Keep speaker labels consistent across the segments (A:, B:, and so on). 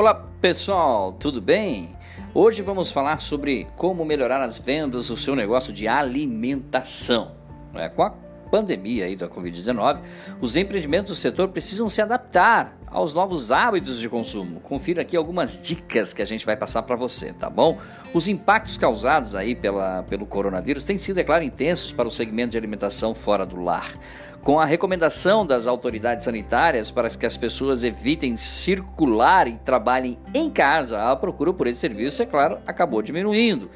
A: Olá pessoal, tudo bem? Hoje vamos falar sobre como melhorar as vendas do seu negócio de alimentação. É, com a pandemia aí da Covid-19, os empreendimentos do setor precisam se adaptar aos novos hábitos de consumo. Confira aqui algumas dicas que a gente vai passar para você, tá bom? Os impactos causados aí pela, pelo coronavírus têm sido, é claro, intensos para o segmento de alimentação fora do lar com a recomendação das autoridades sanitárias para que as pessoas evitem circular e trabalhem em casa, a procura por esse serviço, é claro, acabou diminuindo.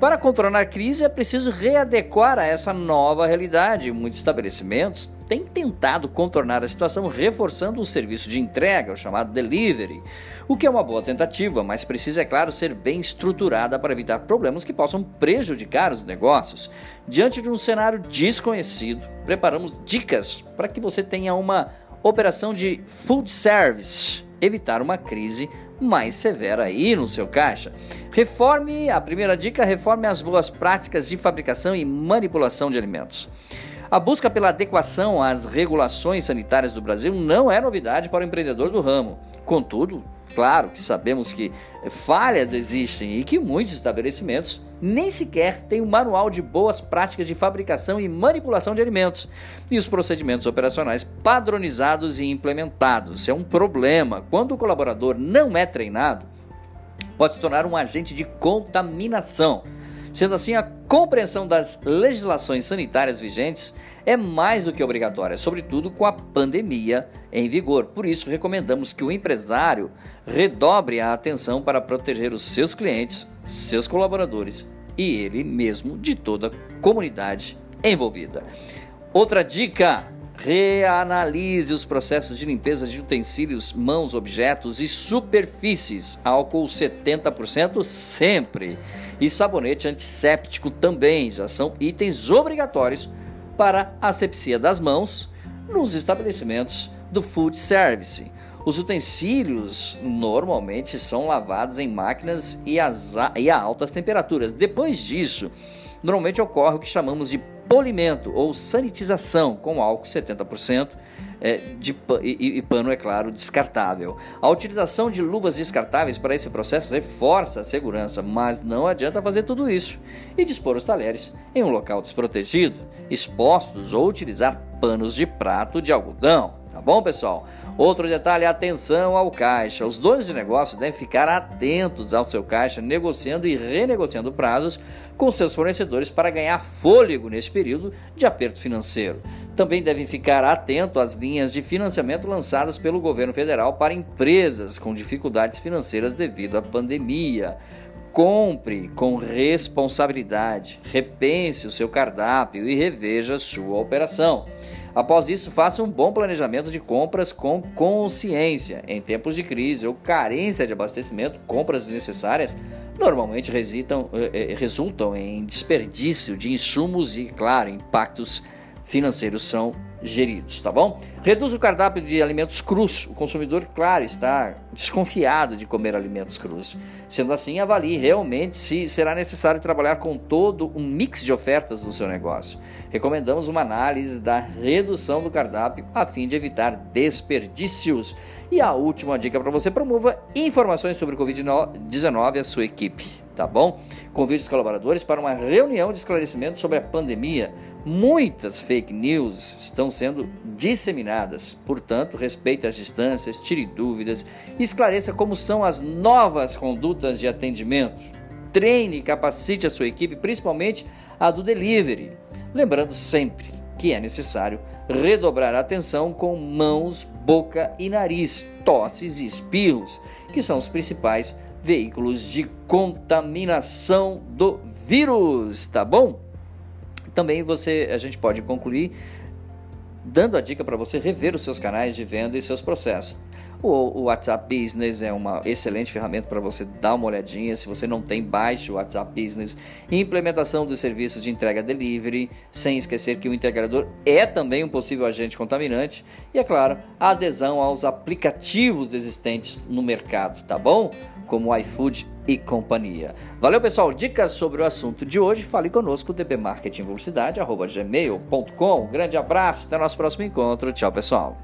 A: Para contornar a crise, é preciso readequar a essa nova realidade. Muitos estabelecimentos têm tentado contornar a situação reforçando o serviço de entrega, o chamado delivery, o que é uma boa tentativa, mas precisa, é claro, ser bem estruturada para evitar problemas que possam prejudicar os negócios. Diante de um cenário desconhecido, preparamos dicas para que você tenha uma operação de food service, evitar uma crise mais severa aí no seu caixa. Reforme, a primeira dica, reforme as boas práticas de fabricação e manipulação de alimentos. A busca pela adequação às regulações sanitárias do Brasil não é novidade para o empreendedor do ramo. Contudo, claro que sabemos que falhas existem e que muitos estabelecimentos nem sequer têm um manual de boas práticas de fabricação e manipulação de alimentos e os procedimentos operacionais padronizados e implementados. Isso é um problema. Quando o colaborador não é treinado, pode se tornar um agente de contaminação. Sendo assim, a compreensão das legislações sanitárias vigentes é mais do que obrigatória, sobretudo com a pandemia em vigor. Por isso, recomendamos que o empresário redobre a atenção para proteger os seus clientes, seus colaboradores e ele mesmo de toda a comunidade envolvida. Outra dica: reanalise os processos de limpeza de utensílios, mãos, objetos e superfícies. Álcool 70% sempre. E sabonete antisséptico também já são itens obrigatórios para asepsia das mãos nos estabelecimentos do food service. Os utensílios normalmente são lavados em máquinas e, a altas temperaturas. Depois disso, normalmente ocorre o que chamamos de polimento ou sanitização com álcool 70% é, de, e, e pano, é claro, descartável. A utilização de luvas descartáveis para esse processo reforça a segurança, mas não adianta fazer tudo isso e dispor os talheres em um local desprotegido, expostos ou utilizar panos de prato de algodão. Bom, pessoal? Outro detalhe, atenção ao caixa. Os donos de negócio devem ficar atentos ao seu caixa, negociando e renegociando prazos com seus fornecedores para ganhar fôlego neste período de aperto financeiro. Também devem ficar atento às linhas de financiamento lançadas pelo governo federal para empresas com dificuldades financeiras devido à pandemia. Compre com responsabilidade, repense o seu cardápio e reveja sua operação. Após isso, faça um bom planejamento de compras com consciência. Em tempos de crise ou carência de abastecimento, compras desnecessárias normalmente resultam, eh, eh, resultam em desperdício de insumos e, claro, impactos financeiros são geridos, tá bom? Reduz o cardápio de alimentos crus. O consumidor, claro, está desconfiado de comer alimentos crus. Sendo assim, avalie realmente se será necessário trabalhar com todo um mix de ofertas no seu negócio. Recomendamos uma análise da redução do cardápio a fim de evitar desperdícios. E a última dica para você: promova informações sobre o Covid-19 à sua equipe tá bom? Convide os colaboradores para uma reunião de esclarecimento sobre a pandemia. Muitas fake news estão sendo disseminadas, portanto, respeite as distâncias, tire dúvidas, esclareça como são as novas condutas de atendimento. Treine e capacite a sua equipe, principalmente a do delivery. Lembrando sempre que é necessário redobrar a atenção com mãos, boca e nariz, tosses e espirros, que são os principais veículos de contaminação do vírus, tá bom? Também você, a gente pode concluir dando a dica para você rever os seus canais de venda e seus processos. O, WhatsApp Business é uma excelente ferramenta para você dar uma olhadinha. Se você não tem, baixe o WhatsApp Business. Implementação dos serviços de entrega delivery, sem esquecer que o integrador é também um possível agente contaminante. E é claro, a adesão aos aplicativos existentes no mercado, tá bom? Como o iFood e companhia. Valeu, pessoal. Dicas sobre o assunto de hoje. Fale conosco, dbmarketingpublicidade.gmail.com. Grande abraço, até nosso próximo encontro. Tchau, pessoal.